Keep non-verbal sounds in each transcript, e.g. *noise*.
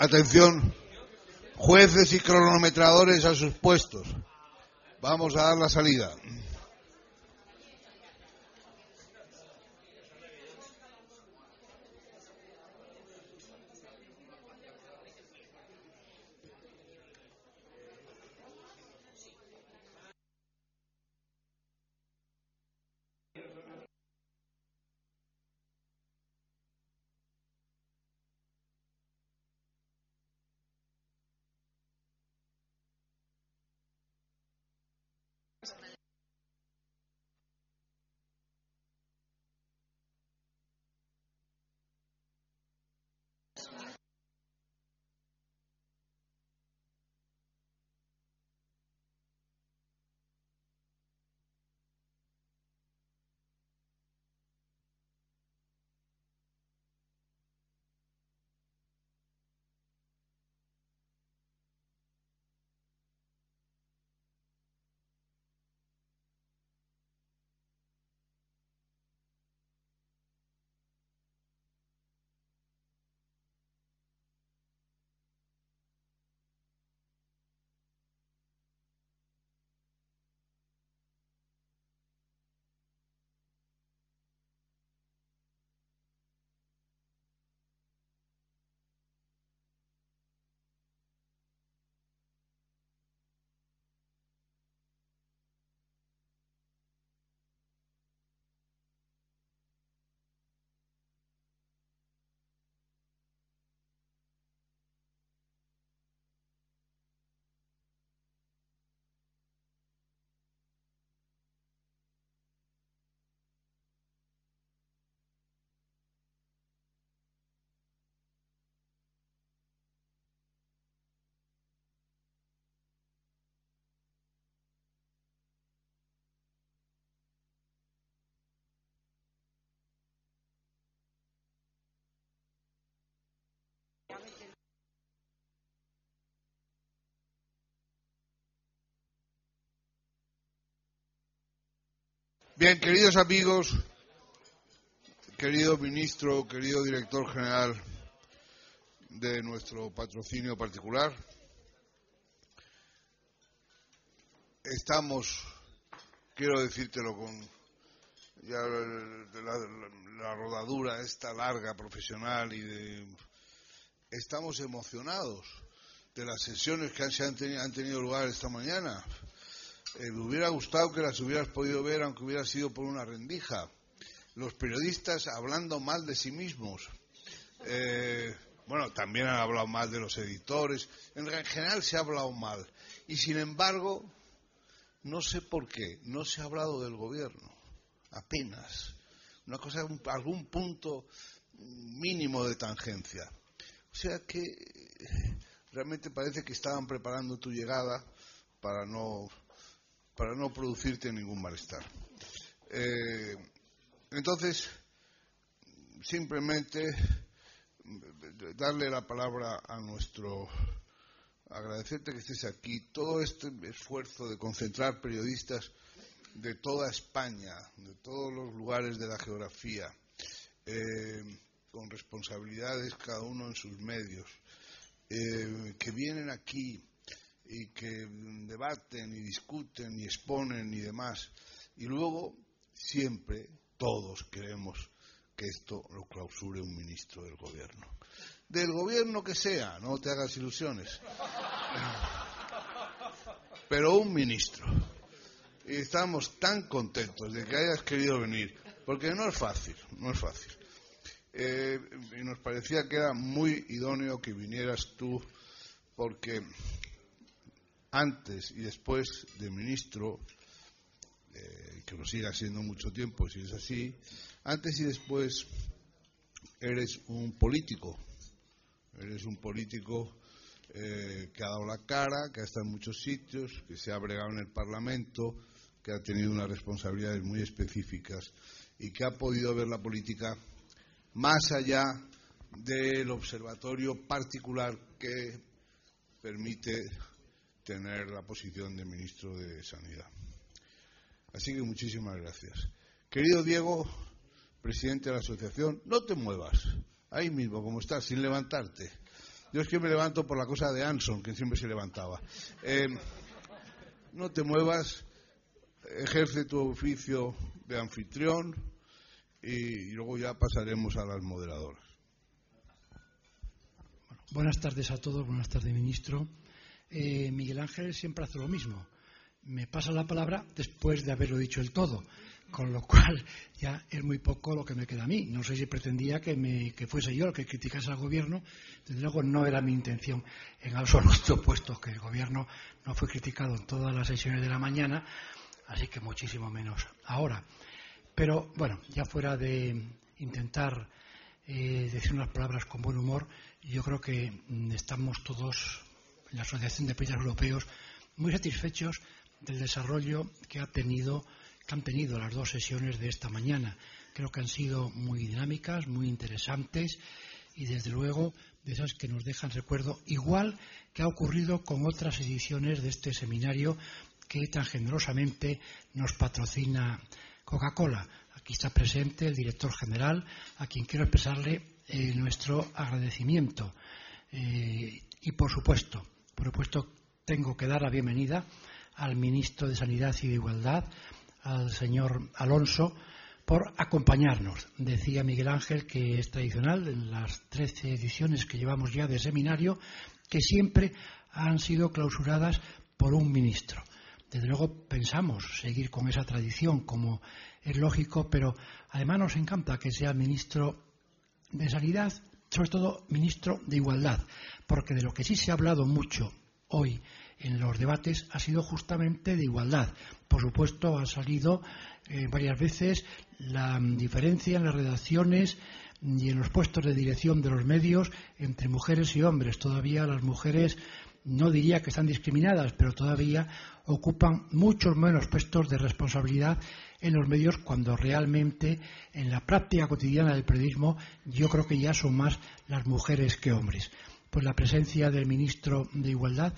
Atención, jueces y cronometradores a sus puestos. Vamos a dar la salida. Bien, queridos amigos, querido ministro, querido director general de nuestro patrocinio particular, estamos, quiero decírtelo con ya la, rodadura esta larga profesional y de, estamos emocionados de las sesiones que han, han tenido lugar esta mañana eh, me hubiera gustado que las hubieras podido ver aunque hubiera sido por una rendija. Los periodistas hablando mal de sí mismos. Eh, bueno, también han hablado mal de los editores. En general se ha hablado mal. Y sin embargo, no sé por qué, no se ha hablado del gobierno. Apenas. Una cosa, algún punto mínimo de tangencia. O sea que realmente parece que estaban preparando tu llegada para no para no producirte ningún malestar. Eh, entonces, simplemente darle la palabra a nuestro agradecerte que estés aquí. Todo este esfuerzo de concentrar periodistas de toda España, de todos los lugares de la geografía, eh, con responsabilidades cada uno en sus medios, eh, que vienen aquí y que debaten y discuten y exponen y demás. Y luego siempre todos queremos que esto lo clausure un ministro del gobierno. Del gobierno que sea, no te hagas ilusiones. Pero un ministro. Y estamos tan contentos de que hayas querido venir, porque no es fácil, no es fácil. Eh, y nos parecía que era muy idóneo que vinieras tú, porque antes y después de ministro, eh, que lo siga siendo mucho tiempo si es así, antes y después eres un político, eres un político eh, que ha dado la cara, que ha estado en muchos sitios, que se ha bregado en el Parlamento, que ha tenido unas responsabilidades muy específicas y que ha podido ver la política más allá del observatorio particular que permite tener la posición de ministro de Sanidad. Así que muchísimas gracias. Querido Diego, presidente de la asociación, no te muevas, ahí mismo como estás, sin levantarte. Yo es que me levanto por la cosa de Anson, que siempre se levantaba. Eh, no te muevas, ejerce tu oficio de anfitrión y, luego ya pasaremos a las moderadoras. buenas tardes a todos, buenas tardes, ministro. Eh, Miguel Ángel siempre hace lo mismo. Me pasa la palabra después de haberlo dicho el todo con lo *laughs* cual ya es muy poco lo que me queda a mí. No sé si pretendía que, me, que fuese yo el que criticase al gobierno. Desde luego no era mi intención en absoluto, *laughs* puesto que el gobierno no fue criticado en todas las sesiones de la mañana, así que muchísimo menos ahora. Pero bueno, ya fuera de intentar eh, decir unas palabras con buen humor, yo creo que mm, estamos todos la Asociación de Países Europeos muy satisfechos del desarrollo que ha tenido que han tenido las dos sesiones de esta mañana. Creo que han sido muy dinámicas, muy interesantes y, desde luego, de esas que nos dejan recuerdo, igual que ha ocurrido con otras ediciones de este seminario que tan generosamente nos patrocina Coca-Cola. Aquí está presente el director general, a quien quiero expresarle eh, nuestro agradecimiento. Eh, y, por supuesto, por supuesto, tengo que dar la bienvenida al ministro de Sanidad y de Igualdad, al señor Alonso por acompañarnos. Decía Miguel Ángel que es tradicional en las trece ediciones que llevamos ya de seminario que siempre han sido clausuradas por un ministro. Desde luego pensamos seguir con esa tradición como es lógico, pero además nos encanta que sea ministro de Sanidad, sobre todo ministro de Igualdad, porque de lo que sí se ha hablado mucho hoy en los debates ha sido justamente de igualdad. Por supuesto, ha salido eh, varias veces la diferencia en las redacciones y en los puestos de dirección de los medios entre mujeres y hombres. Todavía las mujeres no diría que están discriminadas, pero todavía ocupan muchos menos puestos de responsabilidad en los medios cuando realmente en la práctica cotidiana del periodismo yo creo que ya son más las mujeres que hombres. Pues la presencia del ministro de Igualdad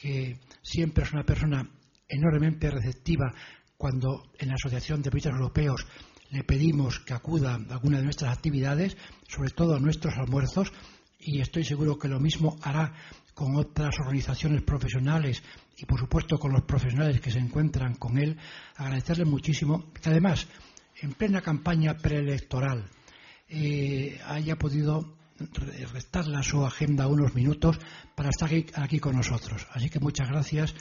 que siempre es una persona enormemente receptiva cuando en la Asociación de Periodistas Europeos le pedimos que acuda a alguna de nuestras actividades, sobre todo a nuestros almuerzos, y estoy seguro que lo mismo hará con otras organizaciones profesionales y, por supuesto, con los profesionales que se encuentran con él, agradecerle muchísimo que además, en plena campaña preelectoral, eh, haya podido restarle a su agenda unos minutos para estar aquí, con nosotros. Así que muchas gracias,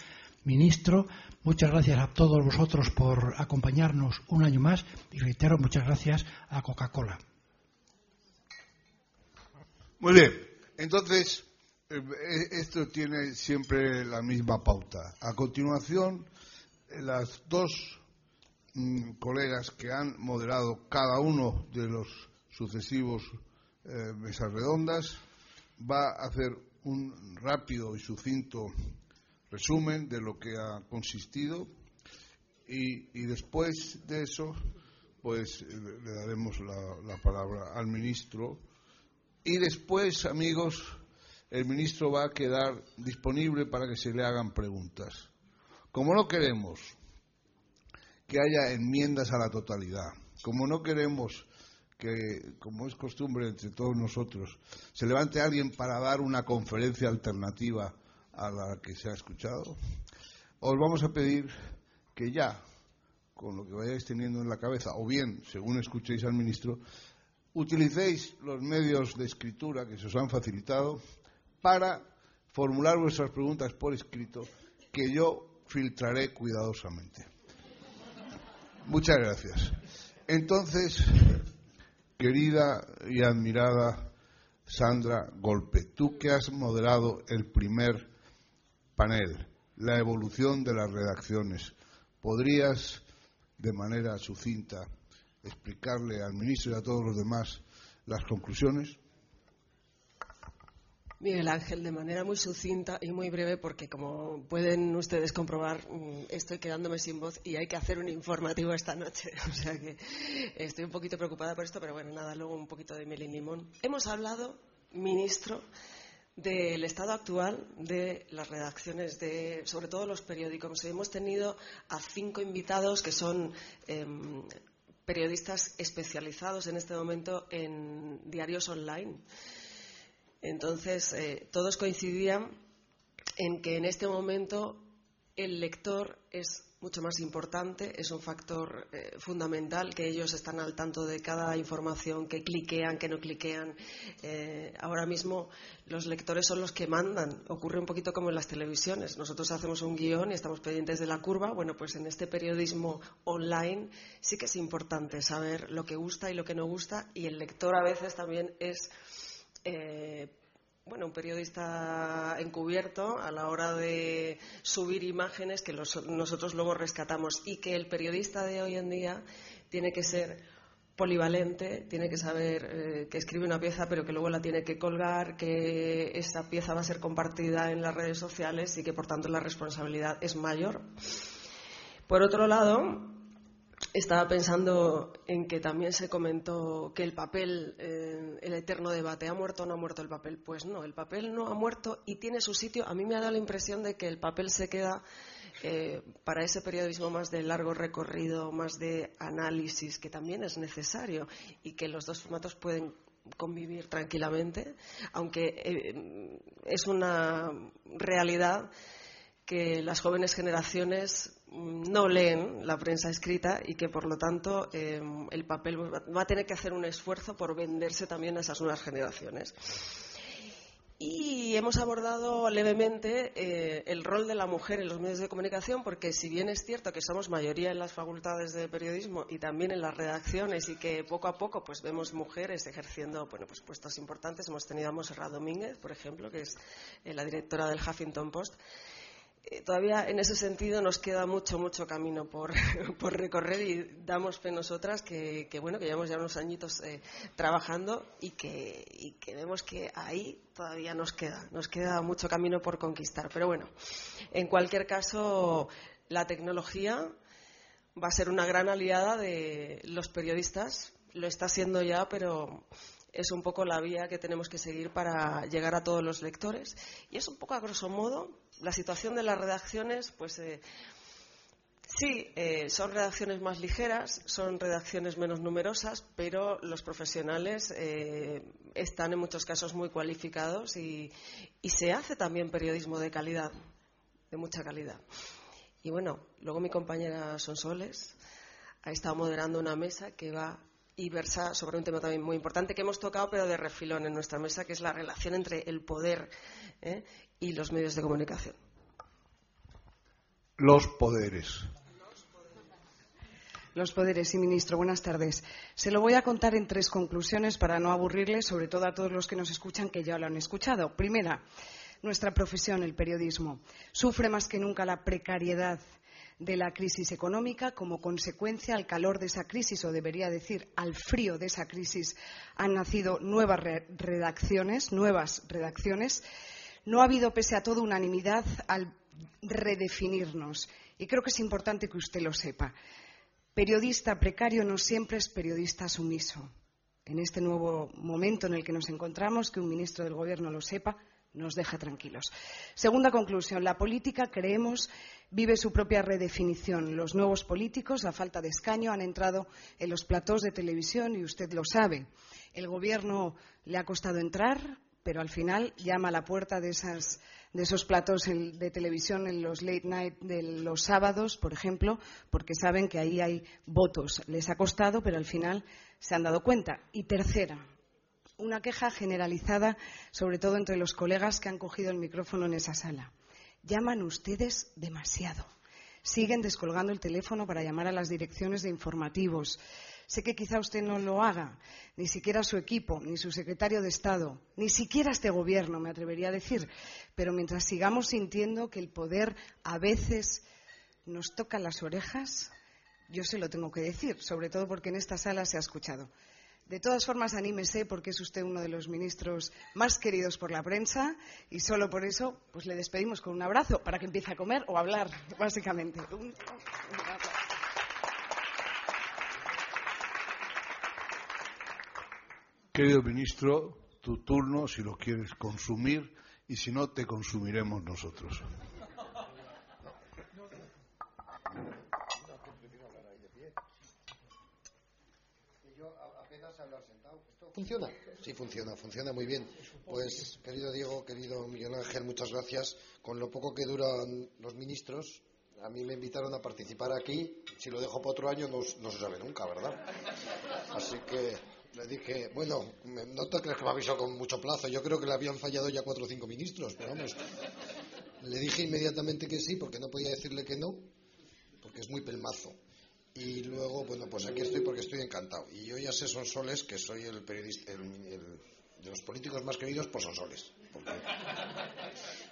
ministro. Muchas gracias a todos vosotros por acompañarnos un año más y reitero muchas gracias a Coca-Cola. Muy bien. Entonces, esto tiene siempre la misma pauta. A continuación, las dos mm, colegas que han moderado cada uno de los sucesivos eh, mesas redondas, va a hacer un rápido y sucinto resumen de lo que ha consistido y, después de eso, pues eh, le daremos la palabra al ministro y después, amigos, el ministro va a quedar disponible para que se le hagan preguntas. Como no queremos que haya enmiendas a la totalidad, como no queremos que, como es costumbre entre todos nosotros, se levante alguien para dar una conferencia alternativa a la que se ha escuchado, os vamos a pedir que ya, con lo que vayáis teniendo en la cabeza, o bien, según escuchéis al ministro, utilicéis los medios de escritura que se os han facilitado para formular vuestras preguntas por escrito, que yo filtraré cuidadosamente. Muchas gracias. Entonces, Querida y admirada Sandra Golpe, tú que has moderado el primer panel, la evolución de las redacciones, ¿podrías de manera sucinta explicarle al ministro y a todos los demás las conclusiones? Miguel Ángel, de manera muy sucinta y muy breve, porque como pueden ustedes comprobar, mm, estoy quedándome sin voz y hay que hacer un informativo esta noche. *laughs* O sea que estoy un poquito preocupada por esto, pero bueno, nada, luego un poquito de miel limón. Hemos hablado, ministro, del estado actual de las redacciones de, sobre todo los periódicos. Hemos tenido a cinco invitados que son em, periodistas especializados en este momento en diarios online. Entonces, eh, todos coincidían en que en este momento el lector es mucho más importante, es un factor eh, fundamental, que ellos están al tanto de cada información, que cliquean, que no cliquean. Eh, ahora mismo los lectores son los que mandan. Ocurre un poquito como en las televisiones. Nosotros hacemos un guion y estamos pendientes de la curva. Bueno, pues en este periodismo online sí que es importante saber lo que gusta y lo que no gusta y el lector a veces también es eh, bueno, un periodista encubierto a la hora de subir imágenes que nosotros luego rescatamos y que el periodista de hoy en día tiene que ser polivalente, tiene que saber eh, que escribe una pieza pero que luego la tiene que colgar, que esa pieza va a ser compartida en las redes sociales y que por tanto la responsabilidad es mayor. Por otro lado, estaba pensando en que también se comentó que el papel, eh, el eterno debate, ¿ha muerto o no ha muerto el papel? Pues no, el papel no ha muerto y tiene su sitio. A mí me ha dado la impresión de que el papel se queda eh, para ese periodismo más de largo recorrido, más de análisis, que también es necesario y que los dos formatos pueden convivir tranquilamente, aunque eh, es una realidad que las jóvenes generaciones no leen la prensa escrita y que por lo tanto eh, el papel va a tener que hacer un esfuerzo por venderse también a esas nuevas generaciones. Y hemos abordado levemente eh, el rol de la mujer en los medios de comunicación, porque si bien es cierto que somos mayoría en las facultades de periodismo y también en las redacciones y que poco a poco pues vemos mujeres ejerciendo bueno, pues puestos importantes, hemos tenido a Monserrat Domínguez, por ejemplo, que es eh, la directora del Huffington Post, todavía en ese sentido nos queda mucho, mucho camino por, *laughs* recorrer y damos fe nosotras que, bueno, que llevamos ya unos añitos eh, trabajando y que, y que vemos que ahí todavía nos queda, nos queda mucho camino por conquistar. Pero bueno, en cualquier caso, la tecnología va a ser una gran aliada de los periodistas, lo está siendo ya, pero es un poco la vía que tenemos que seguir para llegar a todos los lectores. Y es un poco, a grosso modo, la situación de las redacciones, pues eh, sí, eh, son redacciones más ligeras, son redacciones menos numerosas, pero los profesionales eh, están en muchos casos muy cualificados y, y se hace también periodismo de calidad, de mucha calidad. Y bueno, luego mi compañera Sonsoles ha estado moderando una mesa que va y versa sobre un tema también muy importante que hemos tocado, pero de refilón en nuestra mesa, que es la relación entre el poder ¿eh? y los medios de comunicación. Los poderes. Los poderes, sí, ministro. Buenas tardes. Se lo voy a contar en tres conclusiones para no aburrirle, sobre todo a todos los que nos escuchan que ya lo han escuchado. Primera, nuestra profesión, el periodismo, sufre más que nunca la precariedad de la crisis económica. Como consecuencia, al calor de esa crisis, o debería decir, al frío de esa crisis, han nacido nuevas redacciones, nuevas redacciones. No ha habido, pese a todo, unanimidad al redefinirnos. Y creo que es importante que usted lo sepa. Periodista precario no siempre es periodista sumiso. En este nuevo momento en el que nos encontramos, que un ministro del Gobierno lo sepa, nos deja tranquilos. Segunda conclusión. La política, creemos, vive su propia redefinición. Los nuevos políticos, a falta de escaño, han entrado en los platós de televisión y usted lo sabe. El Gobierno le ha costado entrar, pero al final llama a la puerta de, esos platós de televisión en los late night de los sábados, por ejemplo, porque saben que ahí hay votos. Les ha costado, pero al final se han dado cuenta. Y tercera, una queja generalizada, sobre todo entre los colegas que han cogido el micrófono en esa sala. Llaman ustedes demasiado. Siguen descolgando el teléfono para llamar a las direcciones de informativos. Sé que quizá usted no lo haga, ni siquiera su equipo, ni su secretario de Estado, ni siquiera este gobierno, me atrevería a decir. Pero mientras sigamos sintiendo que el poder a veces nos toca las orejas, yo se lo tengo que decir, sobre todo porque en esta sala se ha escuchado. De todas formas, anímese porque es usted uno de los ministros más queridos por la prensa y solo por eso pues le despedimos con un abrazo para que empiece a comer o a hablar, básicamente. Querido ministro, tu turno si lo quieres consumir y si no, te consumiremos nosotros. Yo apenas sentado. ¿Esto funciona? Sí, funciona, funciona muy bien. Pues, querido Diego, querido Miguel Ángel, muchas gracias. Con lo poco que duran los ministros, a mí me invitaron a participar aquí. Si lo dejo para otro año, no, no se sabe nunca, ¿verdad? Así que le dije, bueno, no te crees que me avisó con mucho plazo. Yo creo que le habían fallado ya cuatro o cinco ministros, pero vamos. Le dije inmediatamente que sí, porque no podía decirle que no, porque es muy pelmazo. Y luego, bueno, pues aquí estoy porque estoy encantado. Y yo ya sé Sonsoles que soy el periodista, de los políticos más queridos por Sonsoles. Porque,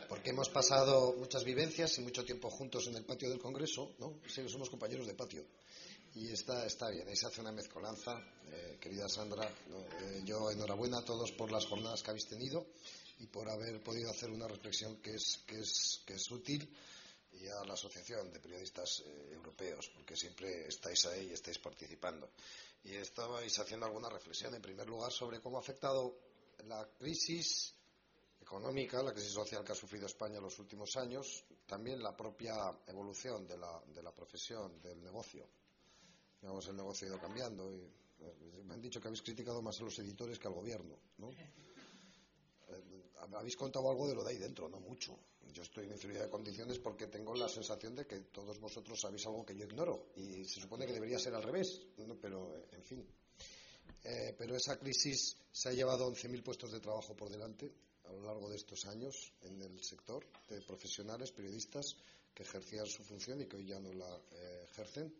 porque hemos pasado muchas vivencias y mucho tiempo juntos en el patio del Congreso, ¿no? Sí, somos compañeros de patio. Y está, está bien, ahí se hace una mezcolanza. Eh, querida Sandra, eh, yo enhorabuena a todos por las jornadas que habéis tenido y por haber podido hacer una reflexión que es, que es, que es útil y a la Asociación de Periodistas eh, Europeos, porque siempre estáis ahí y estáis participando. Y estabais haciendo alguna reflexión, en primer lugar, sobre cómo ha afectado la crisis económica, la crisis social que ha sufrido España en los últimos años, también la propia evolución de la, de la profesión, del negocio. Digamos, el negocio ha ido cambiando y eh, me han dicho que habéis criticado más a los editores que al gobierno, ¿no? Eh, habéis contado algo de lo de ahí dentro, no mucho. Yo estoy en inferioridad de condiciones porque tengo la sensación de que todos vosotros sabéis algo que yo ignoro y se supone que debería ser al revés, pero en fin. Eh, pero esa crisis se ha llevado 11.000 puestos de trabajo por delante a lo largo de estos años en el sector de profesionales, periodistas que ejercían su función y que hoy ya no la eh, ejercen.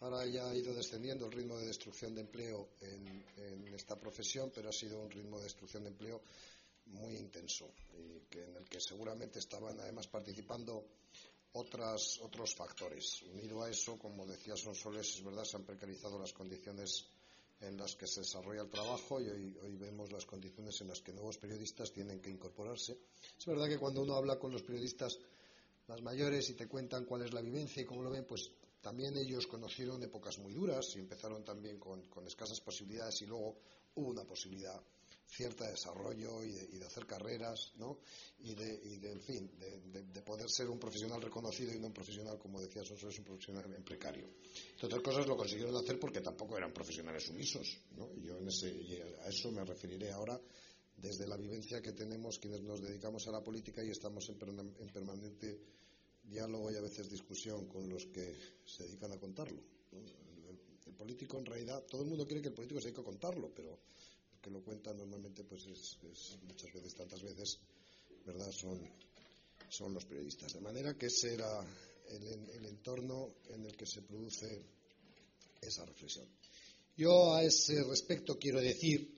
Ahora ya ha ido descendiendo el ritmo de destrucción de empleo en esta profesión, pero ha sido un ritmo de destrucción de empleo muy intenso y que en el que seguramente estaban además participando otras, otros factores. Unido a eso, como decía Sonsoles, es verdad, se han precarizado las condiciones en las que se desarrolla el trabajo y hoy, hoy, vemos las condiciones en las que nuevos periodistas tienen que incorporarse. Es verdad que cuando uno habla con los periodistas más mayores y te cuentan cuál es la vivencia y cómo lo ven, pues también ellos conocieron épocas muy duras y empezaron también con, con escasas posibilidades y luego hubo una posibilidad cierto desarrollo y de, hacer carreras, ¿no? Y de, en fin, de, poder ser un profesional reconocido y no un profesional, como decía Soso, es un profesional en precario. Entre otras cosas lo consiguieron hacer porque tampoco eran profesionales sumisos, ¿no? Y yo en ese, a eso me referiré ahora desde la vivencia que tenemos quienes nos dedicamos a la política y estamos en, permanente diálogo y a veces discusión con los que se dedican a contarlo. El, el, político, en realidad, todo el mundo quiere que el político se dedique a contarlo, pero que lo cuentan normalmente pues es, muchas veces, tantas veces, ¿verdad? Son, son los periodistas. De manera que ese era el, entorno en el que se produce esa reflexión. Yo a ese respecto quiero decir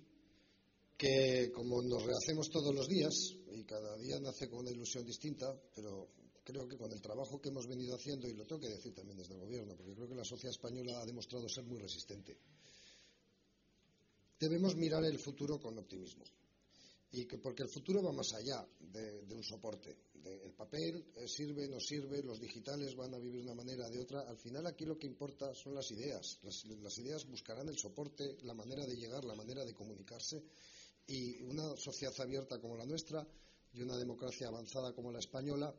que como nos rehacemos todos los días y cada día nace con una ilusión distinta, pero creo que con el trabajo que hemos venido haciendo, y lo tengo que decir también desde el Gobierno, porque creo que la sociedad española ha demostrado ser muy resistente debemos mirar el futuro con optimismo. Y que, porque el futuro va más allá de, un soporte. el papel eh, sirve, no sirve, los digitales van a vivir de una manera, de otra. Al final aquí lo que importa son las ideas. Las, ideas buscarán el soporte, la manera de llegar, la manera de comunicarse. Y una sociedad abierta como la nuestra y una democracia avanzada como la española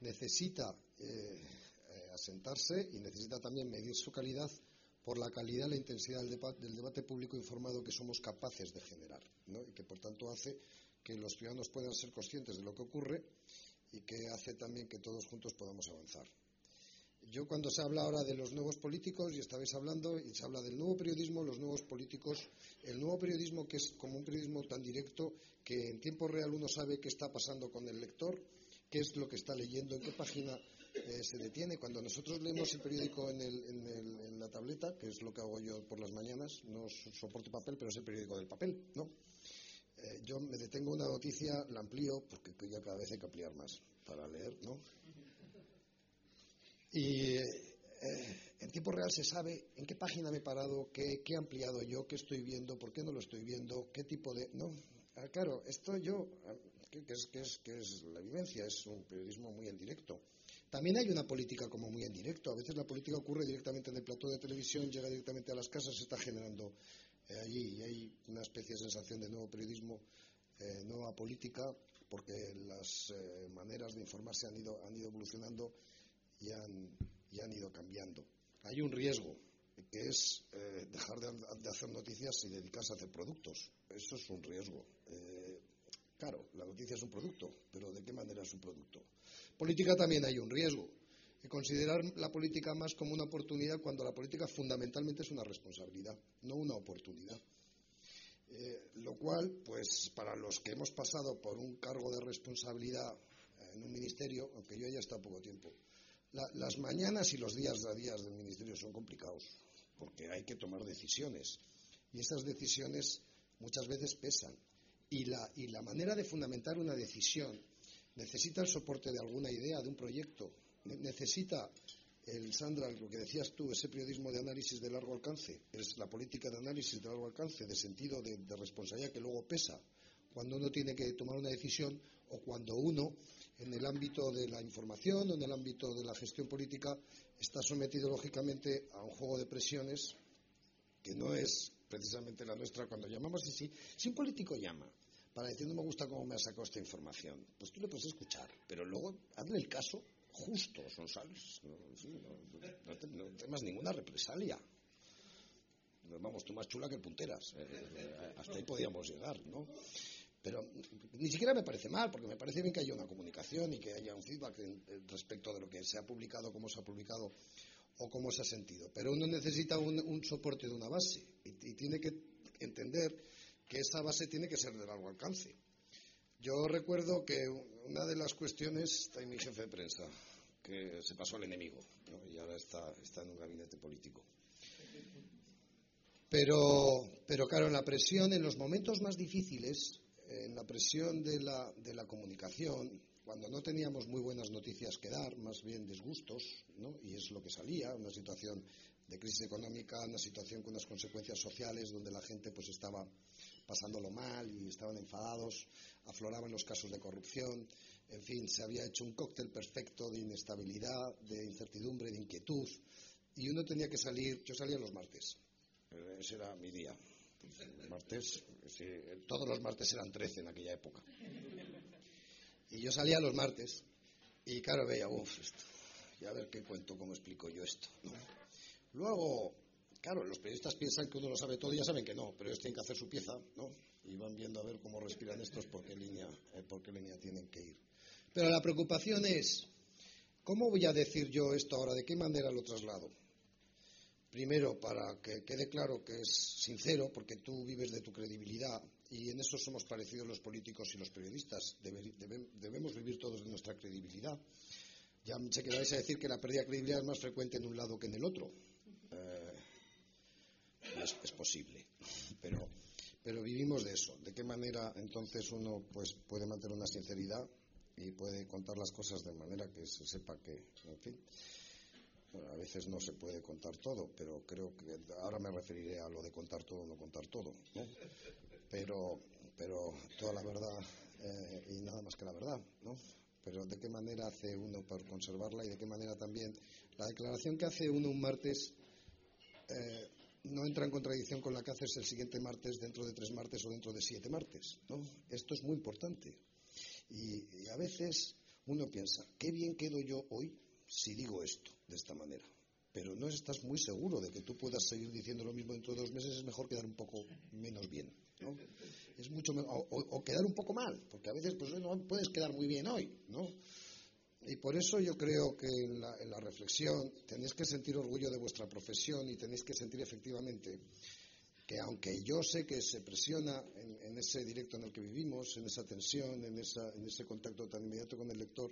necesita eh, eh, asentarse y necesita también medir su calidad por la calidad y la intensidad del, debate, público informado que somos capaces de generar, y que por tanto hace que los ciudadanos puedan ser conscientes de lo que ocurre y que hace también que todos juntos podamos avanzar. Yo cuando se habla ahora de los nuevos políticos, y estabais hablando, y se habla del nuevo periodismo, los nuevos políticos, el nuevo periodismo que es como un periodismo tan directo que en tiempo real uno sabe qué está pasando con el lector, qué es lo que está leyendo, en qué página eh, se detiene. Cuando nosotros leemos el periódico en, la tableta, que es lo que hago yo por las mañanas, no soporto papel, pero es el periódico del papel, ¿no? Eh, yo me detengo una noticia, la amplío, porque ya cada vez hay que ampliar más para leer, ¿no? Y eh, en tiempo real se sabe en qué página me he parado, qué, qué he ampliado yo, qué estoy viendo, por qué no lo estoy viendo, qué tipo de... No, ah, claro, esto yo, ah, que, es, que, es, que es la vivencia, es un periodismo muy en directo. También hay una política como muy en directo. A veces la política ocurre directamente en el plató de televisión, llega directamente a las casas, se está generando eh, allí y hay una especie de sensación de nuevo periodismo, eh, nueva política, porque las eh, maneras de informarse han ido, han ido evolucionando y han, ido cambiando. Hay un riesgo que es eh, dejar de, hacer noticias y dedicarse a hacer productos. Eso es un riesgo. Claro, la noticia es un producto, pero ¿de qué manera es un producto? Política también hay un riesgo. Considerar la política más como una oportunidad cuando la política fundamentalmente es una responsabilidad, no una oportunidad. Eh, lo cual, pues para los que hemos pasado por un cargo de responsabilidad en un ministerio, aunque yo haya estado poco tiempo, las mañanas y los días a días del ministerio son complicados, porque hay que tomar decisiones. Y esas decisiones muchas veces pesan. Y la, y la manera de fundamentar una decisión necesita el soporte de alguna idea, de un proyecto. Necesita, el, Sandra, lo que decías tú, ese periodismo de análisis de largo alcance, es la política de análisis de largo alcance, de sentido de responsabilidad que luego pesa cuando uno tiene que tomar una decisión o cuando uno, en el ámbito de la información o en el ámbito de la gestión política, está sometido lógicamente a un juego de presiones que no es precisamente la nuestra cuando llamamos así. Si un político llama para decir me gusta cómo me ha sacado esta información, pues tú le puedes escuchar, pero luego hazle el caso justo, Sonsales. No, no, no temas ninguna represalia vamos, tú más chula que punteras. Eh, eh, hasta ahí podíamos llegar, ¿no? Pero ni siquiera me parece mal, porque me parece bien que haya una comunicación y que haya un feedback respecto de lo que se ha publicado, cómo se ha publicado o cómo se ha sentido. Pero uno necesita un, soporte de una base y, tiene que entender que esa base tiene que ser de largo alcance. Yo recuerdo que una de las cuestiones, está en mi jefe de prensa, que se pasó al enemigo y ahora está, está en un gabinete político. Pero, pero claro, en la presión, en los momentos más difíciles, en la presión de la, de la comunicación, cuando no teníamos muy buenas noticias que dar, más bien disgustos, ¿no? y es lo que salía, una situación de crisis económica, una situación con unas consecuencias sociales donde la gente pues estaba pasándolo mal y estaban enfadados, afloraban los casos de corrupción, en fin, se había hecho un cóctel perfecto de inestabilidad, de incertidumbre, de inquietud, y uno tenía que salir, yo salía los martes, ese era mi día, martes, todos los martes eran 13 en aquella época. Y yo salía los martes y claro, veía, uff, y a ver qué cuento, cómo explico yo esto. Luego, claro, los periodistas piensan que uno lo sabe todo y ya saben que no, pero ellos tienen que hacer su pieza, ¿no? Y van viendo a ver cómo respiran estos, por qué línea, eh, por qué línea tienen que ir. Pero la preocupación es, ¿cómo voy a decir yo esto ahora? ¿De qué manera lo traslado? Primero, para que quede claro que es sincero, porque tú vives de tu credibilidad y en eso somos parecidos los políticos y los periodistas. debemos vivir todos de nuestra credibilidad. Ya sé que vais a decir que la pérdida de credibilidad es más frecuente en un lado que en el otro. Eh, es, posible, pero, pero vivimos de eso. ¿De qué manera entonces uno pues, puede mantener una sinceridad y puede contar las cosas de manera que se sepa que, en fin a veces no se puede contar todo, pero creo que ahora me referiré a lo de contar todo o no contar todo. Pero, pero toda la verdad eh, y nada más que la verdad, ¿no? Pero de qué manera hace uno para conservarla y de qué manera también la declaración que hace uno un martes eh, no entra en contradicción con la que haces el siguiente martes dentro de tres martes o dentro de siete martes, ¿no? Esto es muy importante. y a veces uno piensa, qué bien quedo yo hoy si digo esto de esta manera. Pero no estás muy seguro de que tú puedas seguir diciendo lo mismo dentro de dos meses, es mejor quedar un poco menos bien. ¿no? Es mucho o, quedar un poco mal, porque a veces pues, no puedes quedar muy bien hoy. ¿no? Y por eso yo creo que en la, reflexión tenéis que sentir orgullo de vuestra profesión y tenéis que sentir efectivamente que aunque yo sé que se presiona en, ese directo en el que vivimos, en esa tensión, en, en ese contacto tan inmediato con el lector,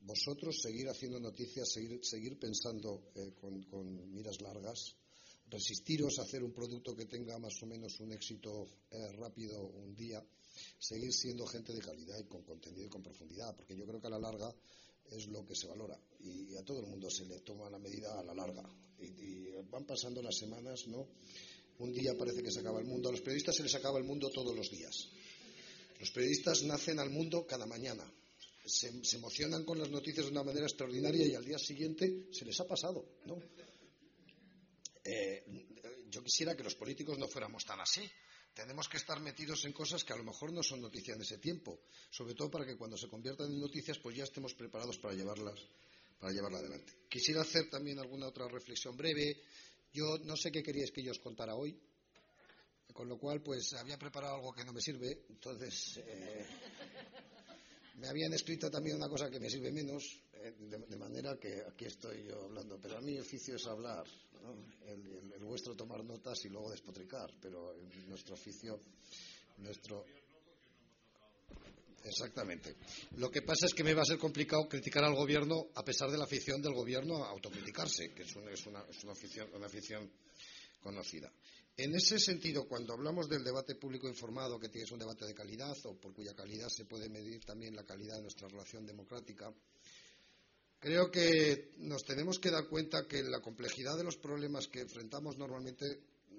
vosotros seguir haciendo noticias, seguir, pensando eh, con, miras largas, resistiros a hacer un producto que tenga más o menos un éxito eh, rápido un día, seguir siendo gente de calidad y con contenido y con profundidad, porque yo creo que a la larga es lo que se valora y a todo el mundo se le toma la medida a la larga y, van pasando las semanas, ¿no? Un día parece que se acaba el mundo, a los periodistas se les acaba el mundo todos los días. Los periodistas nacen al mundo cada mañana se, emocionan con las noticias de una manera extraordinaria y al día siguiente se les ha pasado, ¿no? Eh, yo quisiera que los políticos no fuéramos tan así. Tenemos que estar metidos en cosas que a lo mejor no son noticias en ese tiempo, sobre todo para que cuando se conviertan en noticias pues ya estemos preparados para llevarlas para llevarla adelante. Quisiera hacer también alguna otra reflexión breve Yo no sé qué queríais que yo os contara hoy, con lo cual, pues había preparado algo que no me sirve, entonces eh, me habían escrito también una cosa que me sirve menos, eh, de, manera que aquí estoy yo hablando. Pero a el oficio es hablar, el, vuestro tomar notas y luego despotricar, pero nuestro oficio, nuestro. Exactamente. Lo que pasa es que me va a ser complicado criticar al gobierno a pesar de la afición del gobierno a autocriticarse, que es una, es una, es una afición, una afición conocida. En ese sentido, cuando hablamos del debate público informado, que es un debate de calidad o por cuya calidad se puede medir también la calidad de nuestra relación democrática, creo que nos tenemos que dar cuenta que la complejidad de los problemas que enfrentamos normalmente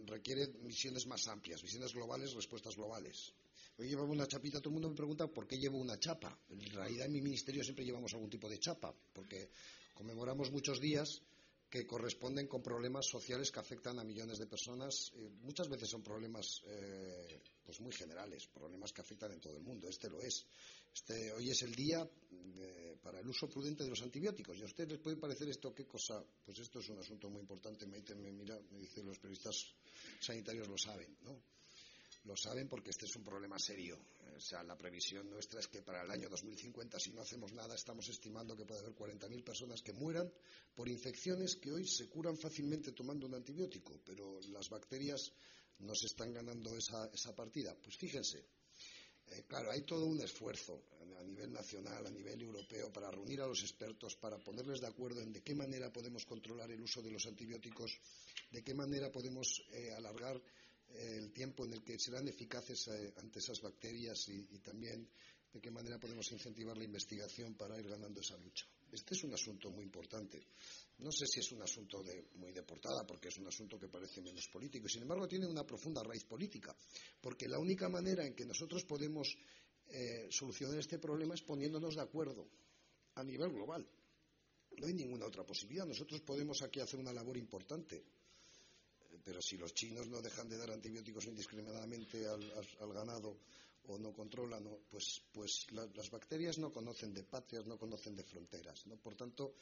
requiere misiones más amplias, misiones globales, respuestas globales. Hoy llevamos una chapita, todo el mundo me pregunta por qué llevo una chapa. En realidad en mi ministerio siempre llevamos algún tipo de chapa, porque conmemoramos muchos días que corresponden con problemas sociales que afectan a millones de personas. Eh, muchas veces son problemas eh, pues muy generales, problemas que afectan en todo el mundo. Este lo es. Este, hoy es el día eh, para el uso prudente de los antibióticos. Y a ustedes les puede parecer esto qué cosa. Pues esto es un asunto muy importante. Me, mira, me dicen los periodistas sanitarios lo saben, ¿no? Lo saben porque este es un problema serio. O sea, la previsión nuestra es que para el año 2050, si no hacemos nada, estamos estimando que puede haber 40.000 personas que mueran por infecciones que hoy se curan fácilmente tomando un antibiótico, pero las bacterias nos están ganando esa, partida. Pues fíjense, eh, claro, hay todo un esfuerzo a nivel nacional, a nivel europeo, para reunir a los expertos, para ponerles de acuerdo en de qué manera podemos controlar el uso de los antibióticos, de qué manera podemos eh, alargar el tiempo en el que serán eficaces eh, ante esas bacterias y, también de qué manera podemos incentivar la investigación para ir ganando esa lucha. Este es un asunto muy importante. No sé si es un asunto de, muy deportada, porque es un asunto que parece menos político. Sin embargo, tiene una profunda raíz política, porque la única manera en que nosotros podemos eh, solucionar este problema es poniéndonos de acuerdo a nivel global. No hay ninguna otra posibilidad. Nosotros podemos aquí hacer una labor importante pero si los chinos no dejan de dar antibióticos indiscriminadamente al, ganado o no controlan, pues, pues las bacterias no conocen de patrias, no conocen de fronteras. Por tanto,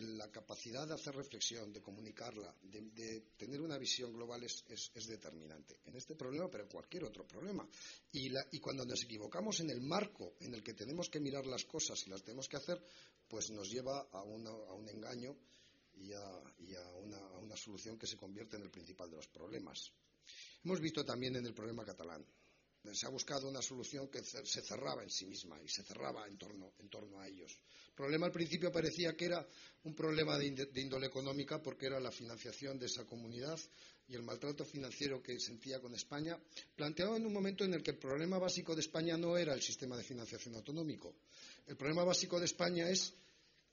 la capacidad de hacer reflexión, de comunicarla, de, tener una visión global es, determinante. En este problema, pero en cualquier otro problema. Y, y, cuando nos equivocamos en el marco en el que tenemos que mirar las cosas y las tenemos que hacer, pues nos lleva a, a un engaño y a, una, solución que se convierte en el principal de los problemas. Hemos visto también en el problema catalán. Se ha buscado una solución que se cerraba en sí misma y se cerraba en torno, a ellos. El problema al principio parecía que era un problema de, índole económica porque era la financiación de esa comunidad y el maltrato financiero que sentía con España, planteado en un momento en el que el problema básico de España no era el sistema de financiación autonómico. El problema básico de España es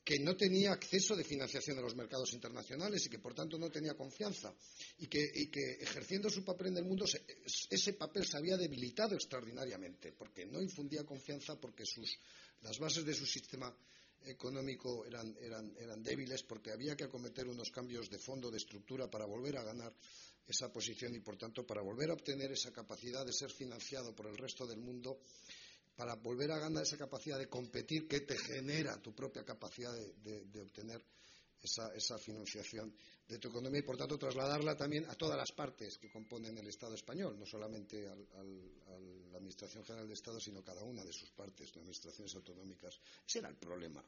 que no tenía acceso de financiación a los mercados internacionales y que por tanto no tenía confianza y que, ejerciendo su papel en el mundo ese papel se había debilitado extraordinariamente porque no infundía confianza porque las bases de su sistema económico eran, eran débiles porque había que acometer unos cambios de fondo, de estructura para volver a ganar esa posición y por tanto para volver a obtener esa capacidad de ser financiado por el resto del mundo para volver a ganar esa capacidad de competir que te genera tu propia capacidad de, obtener esa, financiación de tu economía y, por tanto, trasladarla también a todas las partes que componen el Estado español, no solamente a la Administración General del Estado, sino cada una de sus partes, las administraciones autonómicas. Ese era el problema.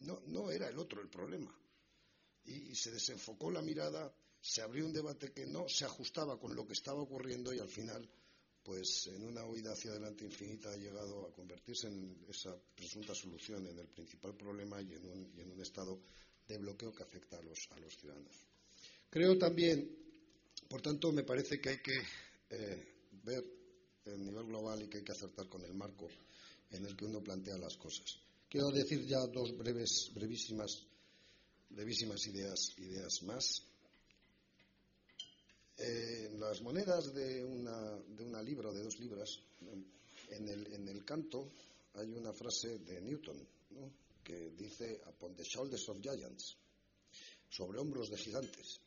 No, era el otro el problema. y se desenfocó la mirada, se abrió un debate que no se ajustaba con lo que estaba ocurriendo y, al final, pues en una huida hacia adelante infinita ha llegado a convertirse en esa presunta solución, en el principal problema y en un, estado de bloqueo que afecta a los, ciudadanos. Creo también, por tanto, me parece que hay que eh, ver el nivel global y que hay que acertar con el marco en el que uno plantea las cosas. Quiero decir ya dos breves, brevísimas, brevísimas ideas, ideas más. Eh, las monedas de una, de una libra de dos libras, en el, en el canto hay una frase de Newton que dice Upon the shoulders of giants, sobre hombros de gigantes.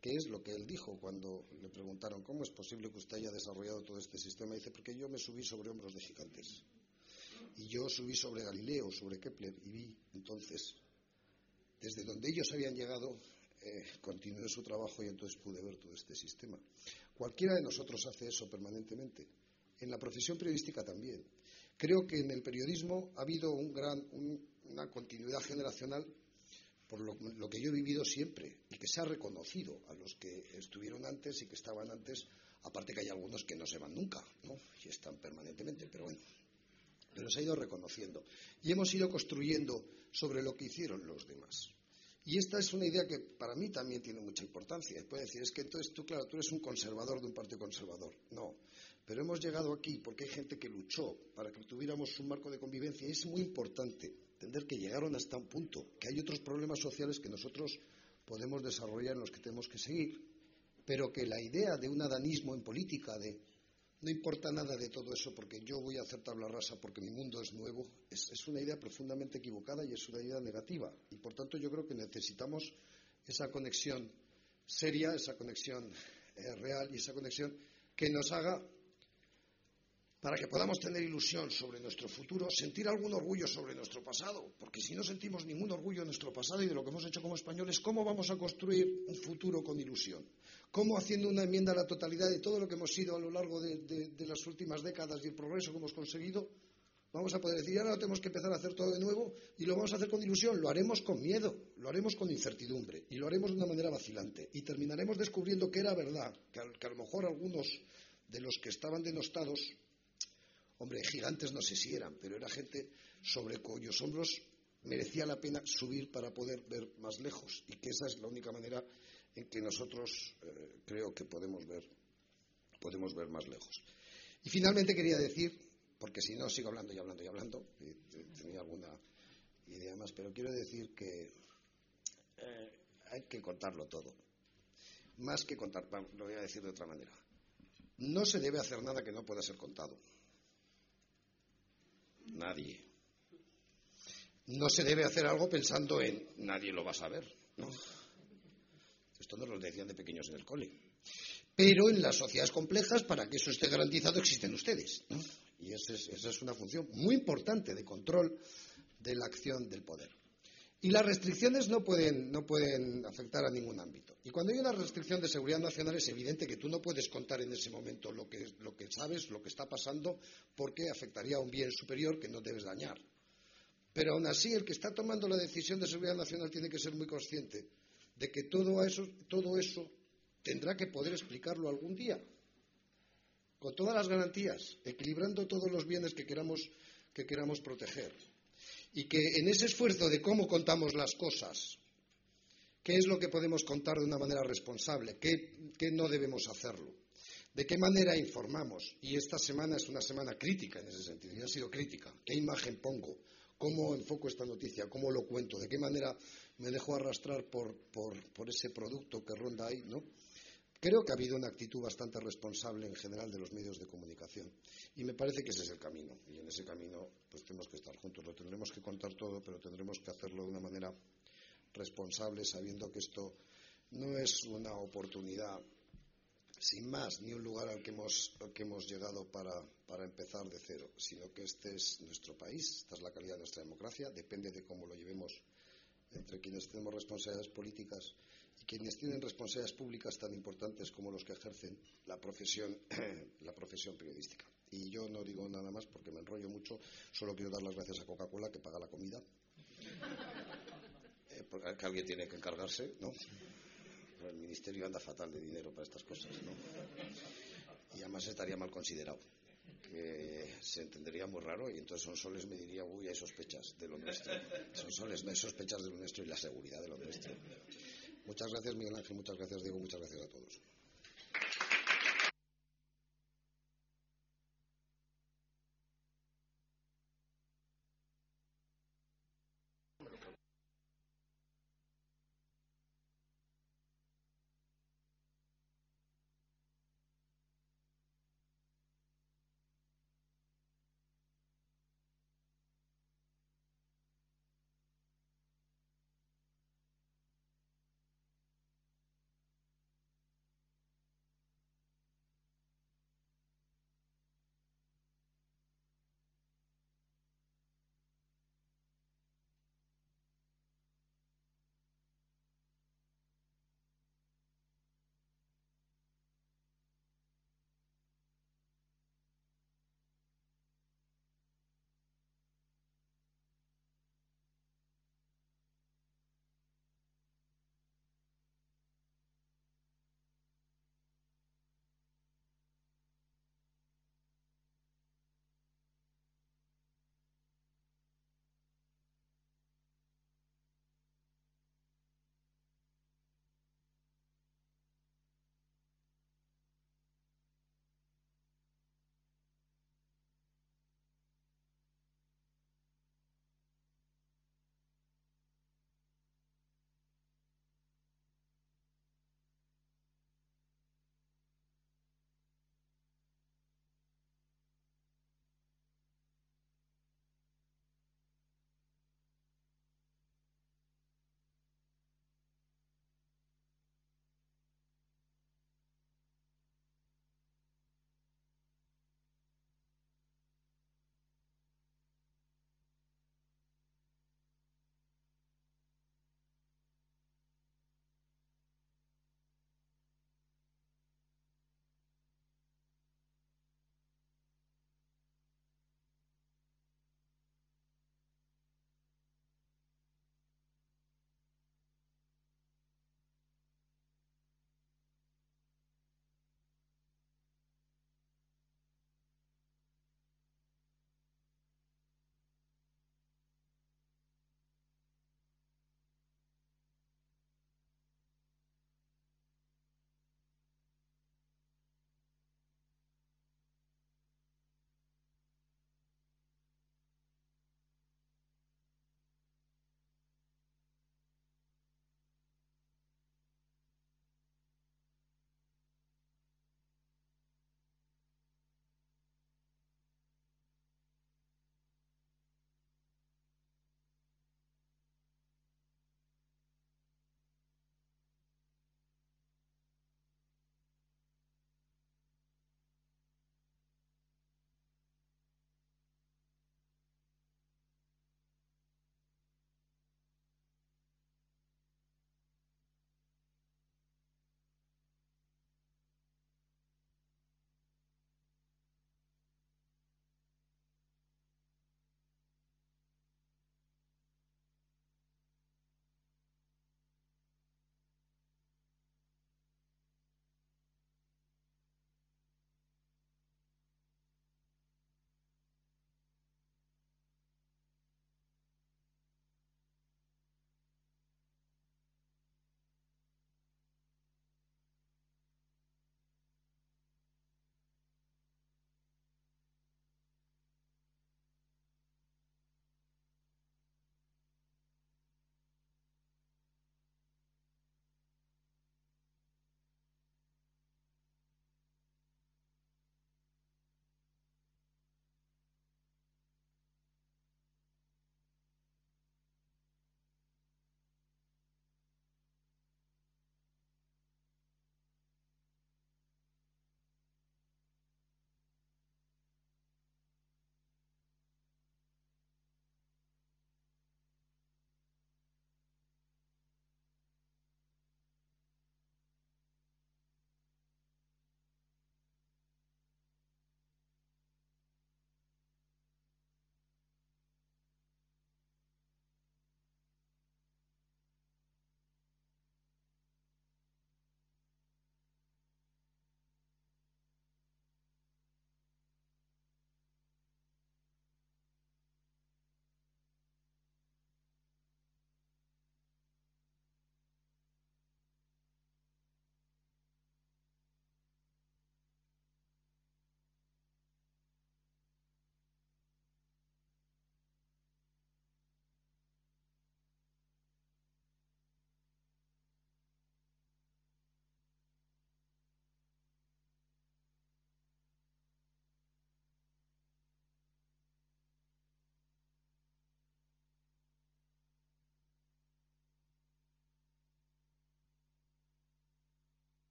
¿Qué es lo que él dijo cuando le preguntaron cómo es posible que usted haya desarrollado todo este sistema? Dice, porque yo me subí sobre hombros de gigantes. Y yo subí sobre Galileo, sobre Kepler, y vi entonces, desde donde ellos habían llegado, eh, continué su trabajo y entonces pude ver todo este sistema. Cualquiera de nosotros hace eso permanentemente. En la profesión periodística también. Creo que en el periodismo ha habido una continuidad generacional por lo, que yo he vivido siempre y que se ha reconocido a los que estuvieron antes y que estaban antes, aparte que hay algunos que no se van nunca, ¿no? Y están permanentemente, pero bueno, pero se ha ido reconociendo. Y hemos ido construyendo sobre lo que hicieron los demás. Y esta es una idea que para mí también tiene mucha importancia. Puede decir, es que entonces tú, claro, tú eres un conservador de un partido conservador. No. Pero hemos llegado aquí porque hay gente que luchó para que tuviéramos un marco de convivencia y es muy importante entender que llegaron hasta un punto, que hay otros problemas sociales que nosotros podemos desarrollar en los que tenemos que seguir, pero que la idea de un adanismo en política, de no importa nada de todo eso porque yo voy a hacer tabla rasa porque mi mundo es nuevo, es, una idea profundamente equivocada y es una idea negativa. Y por tanto yo creo que necesitamos esa conexión seria, esa conexión eh, real y esa conexión que nos haga para que podamos tener ilusión sobre nuestro futuro, sentir algún orgullo sobre nuestro pasado, porque si no sentimos ningún orgullo de nuestro pasado y de lo que hemos hecho como españoles, ¿cómo vamos a construir un futuro con ilusión? ¿Cómo haciendo una enmienda a la totalidad de todo lo que hemos sido a lo largo de, las últimas décadas y el progreso que hemos conseguido? Vamos a poder decir, ahora tenemos que empezar a hacer todo de nuevo y lo vamos a hacer con ilusión, lo haremos con miedo, lo haremos con incertidumbre y lo haremos de una manera vacilante y terminaremos descubriendo que era verdad, que a lo mejor algunos de los que estaban denostados Hombre, gigantes no sé si eran, pero era gente sobre cuyos hombros merecía la pena subir para poder ver más lejos y que esa es la única manera en que nosotros eh, creo que podemos ver, podemos ver más lejos. Y finalmente quería decir, porque si no sigo hablando y hablando y hablando, tenía alguna idea más, pero quiero decir que eh, hay que contarlo todo. Más que contar, lo voy a decir de otra manera. No se debe hacer nada que no pueda ser contado. Nadie. No se debe hacer algo pensando en nadie lo va a saber. ¿no? Esto nos lo decían de pequeños en el cole. Pero en las sociedades complejas, para que eso esté garantizado, existen ustedes. Y esa es una función muy importante de control de la acción del poder. Y las restricciones no pueden, no pueden afectar a ningún ámbito. Y cuando hay una restricción de seguridad nacional es evidente que tú no puedes contar en ese momento lo que, lo que sabes, lo que está pasando, porque afectaría a un bien superior que no debes dañar. Pero aún así, el que está tomando la decisión de seguridad nacional tiene que ser muy consciente de que todo eso, todo eso tendrá que poder explicarlo algún día, con todas las garantías, equilibrando todos los bienes que queramos, que queramos proteger y que en ese esfuerzo de cómo contamos las cosas, qué es lo que podemos contar de una manera responsable, qué, no debemos hacerlo, de qué manera informamos. Y esta semana es una semana crítica en ese sentido, y ha sido crítica. ¿Qué imagen pongo? ¿Cómo enfoco esta noticia? ¿Cómo lo cuento? ¿De qué manera me dejo arrastrar por, por ese producto que ronda ahí? ¿no? Creo que ha habido una actitud bastante responsable en general de los medios de comunicación. Y me parece que ese es el camino. Y en ese camino pues tenemos que estar juntos. Lo tendremos que contar todo, pero tendremos que hacerlo de una manera responsable, sabiendo que esto no es una oportunidad sin más, ni un lugar al que hemos, que hemos llegado para, para, empezar de cero, sino que este es nuestro país, esta es la calidad de nuestra democracia, depende de cómo lo llevemos entre quienes tenemos responsabilidades políticas quienes tienen responsabilidades públicas tan importantes como los que ejercen la profesión, *clears throat* la profesión periodística. Y yo no digo nada más porque me enrollo mucho, solo quiero dar las gracias a Coca-Cola que paga la comida. *laughs* Eh, porque alguien tiene que encargarse, ¿no? el ministerio anda fatal de dinero para estas cosas, ¿no? Y además estaría mal considerado que se entendería muy raro y entonces Sonsoles me diría, uy, hay sospechas de lo nuestro. Sonsoles, no hay sospechas de lo nuestro y la seguridad de lo nuestro. Muchas gracias, Miguel Ángel. Muchas gracias, Diego. Muchas gracias a todos.